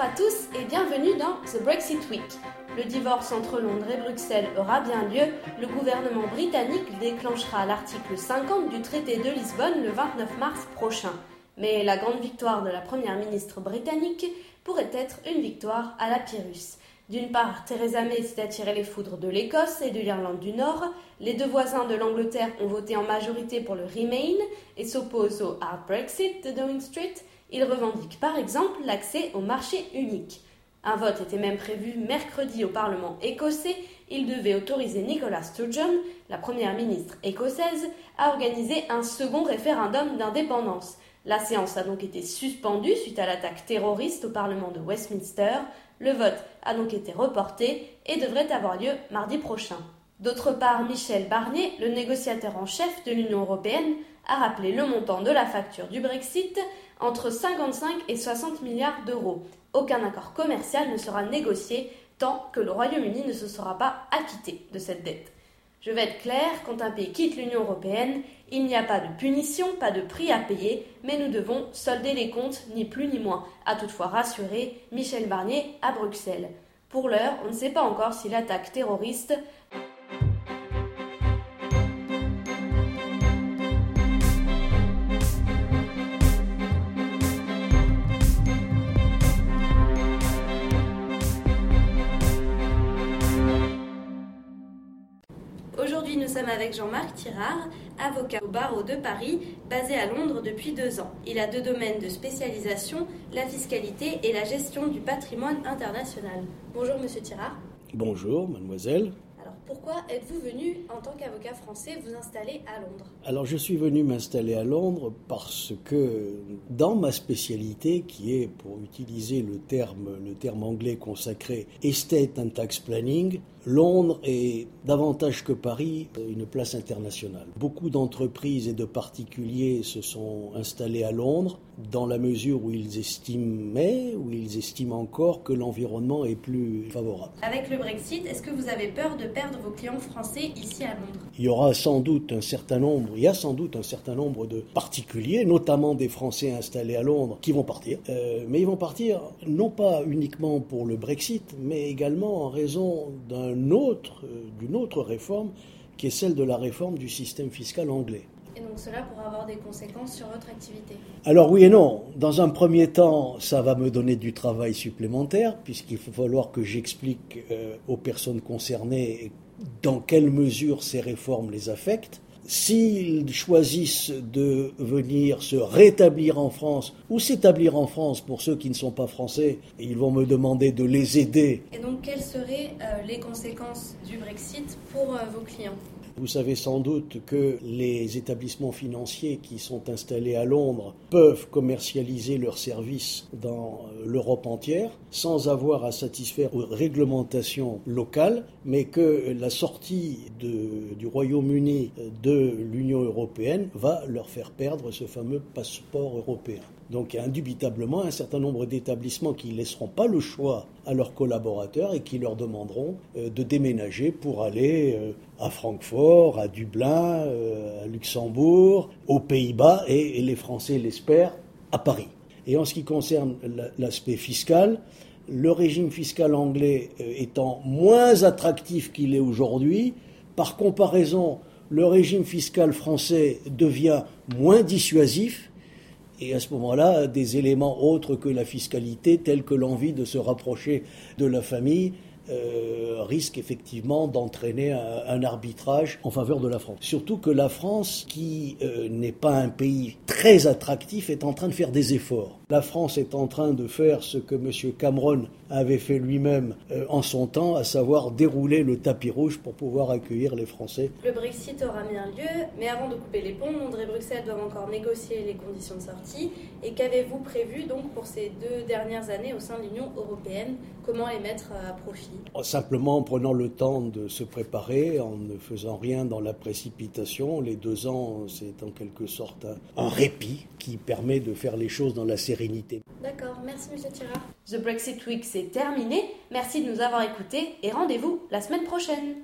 à tous et bienvenue dans The Brexit Week. Le divorce entre Londres et Bruxelles aura bien lieu. Le gouvernement britannique déclenchera l'article 50 du traité de Lisbonne le 29 mars prochain. Mais la grande victoire de la première ministre britannique pourrait être une victoire à la Pyrrhus. D'une part, Theresa May s'est attiré les foudres de l'Écosse et de l'Irlande du Nord. Les deux voisins de l'Angleterre ont voté en majorité pour le Remain et s'opposent au Hard Brexit de Downing Street. Ils revendiquent par exemple l'accès au marché unique. Un vote était même prévu mercredi au Parlement écossais. Il devait autoriser Nicola Sturgeon, la première ministre écossaise, à organiser un second référendum d'indépendance. La séance a donc été suspendue suite à l'attaque terroriste au Parlement de Westminster. Le vote a donc été reporté et devrait avoir lieu mardi prochain. D'autre part, Michel Barnier, le négociateur en chef de l'Union européenne, a rappelé le montant de la facture du Brexit entre 55 et 60 milliards d'euros. Aucun accord commercial ne sera négocié tant que le Royaume-Uni ne se sera pas acquitté de cette dette. Je vais être clair, quand un pays quitte l'Union européenne, il n'y a pas de punition, pas de prix à payer, mais nous devons solder les comptes, ni plus ni moins, a toutefois rassuré Michel Barnier à Bruxelles. Pour l'heure, on ne sait pas encore si l'attaque terroriste sommes avec Jean-Marc Tirard, avocat au barreau de Paris, basé à Londres depuis deux ans. Il a deux domaines de spécialisation, la fiscalité et la gestion du patrimoine international. Bonjour, monsieur Tirard. Bonjour, mademoiselle. Alors, pourquoi êtes-vous venu, en tant qu'avocat français, vous installer à Londres? Alors, je suis venu m'installer à Londres parce que, dans ma spécialité, qui est, pour utiliser le terme, le terme anglais consacré, Estate and Tax Planning, Londres est davantage que Paris une place internationale. Beaucoup d'entreprises et de particuliers se sont installés à Londres dans la mesure où ils estimaient, où ils estiment encore que l'environnement est plus favorable. Avec le Brexit, est-ce que vous avez peur de perdre vos clients français ici à Londres? Il y aura sans doute un certain nombre, il y a sans doute un certain nombre de particuliers, notamment des Français installés à Londres, qui vont partir. Euh, mais ils vont partir non pas uniquement pour le Brexit, mais également en raison d'un autre, euh, d'une autre réforme qui est celle de la réforme du système fiscal anglais. Et donc cela pourra avoir des conséquences sur votre activité Alors oui et non. Dans un premier temps, ça va me donner du travail supplémentaire, puisqu'il va falloir que j'explique euh, aux personnes concernées dans quelle mesure ces réformes les affectent. S'ils choisissent de venir se rétablir en France ou s'établir en France pour ceux qui ne sont pas français, ils vont me demander de les aider. Et donc quelles seraient euh, les conséquences du Brexit pour euh, vos clients? Vous savez sans doute que les établissements financiers qui sont installés à Londres peuvent commercialiser leurs services dans euh, l'Europe entière sans avoir à satisfaire aux réglementations locales, mais que la sortie du Royaume-Uni de l'Union européenne va leur faire perdre ce fameux passeport européen. Donc indubitablement un certain nombre d'établissements qui ne laisseront pas le choix à leurs collaborateurs et qui leur demanderont euh, de déménager pour aller euh, à Francfort, à Dublin, euh, à Luxembourg, aux Pays-Bas et, les Français l'espèrent, à Paris. Et en ce qui concerne l'aspect fiscal, le régime fiscal anglais étant moins attractif qu'il est aujourd'hui, par comparaison, le régime fiscal français devient moins dissuasif et à ce moment-là, des éléments autres que la fiscalité, tels que l'envie de se rapprocher de la famille, euh, risque effectivement d'entraîner un, arbitrage en faveur de la France. Surtout que la France, qui euh, n'est pas un pays très attractif, est en train de faire des efforts. La France est en train de faire ce que M. Cameron avait fait lui-même euh, en son temps, à savoir dérouler le tapis rouge pour pouvoir accueillir les Français. Le Brexit aura bien lieu, mais avant de couper les ponts, Londres et Bruxelles doivent encore négocier les conditions de sortie. Et qu'avez-vous prévu donc pour ces deux dernières années au sein de l'Union européenne? Comment les mettre à profit? Simplement en prenant le temps de se préparer, en ne faisant rien dans la précipitation. Les deux ans, c'est en quelque sorte un, répit qui permet de faire les choses dans la sérénité. D'accord, merci Monsieur Thira. The Brexit Week, c'est terminé. Merci de nous avoir écoutés et rendez-vous la semaine prochaine.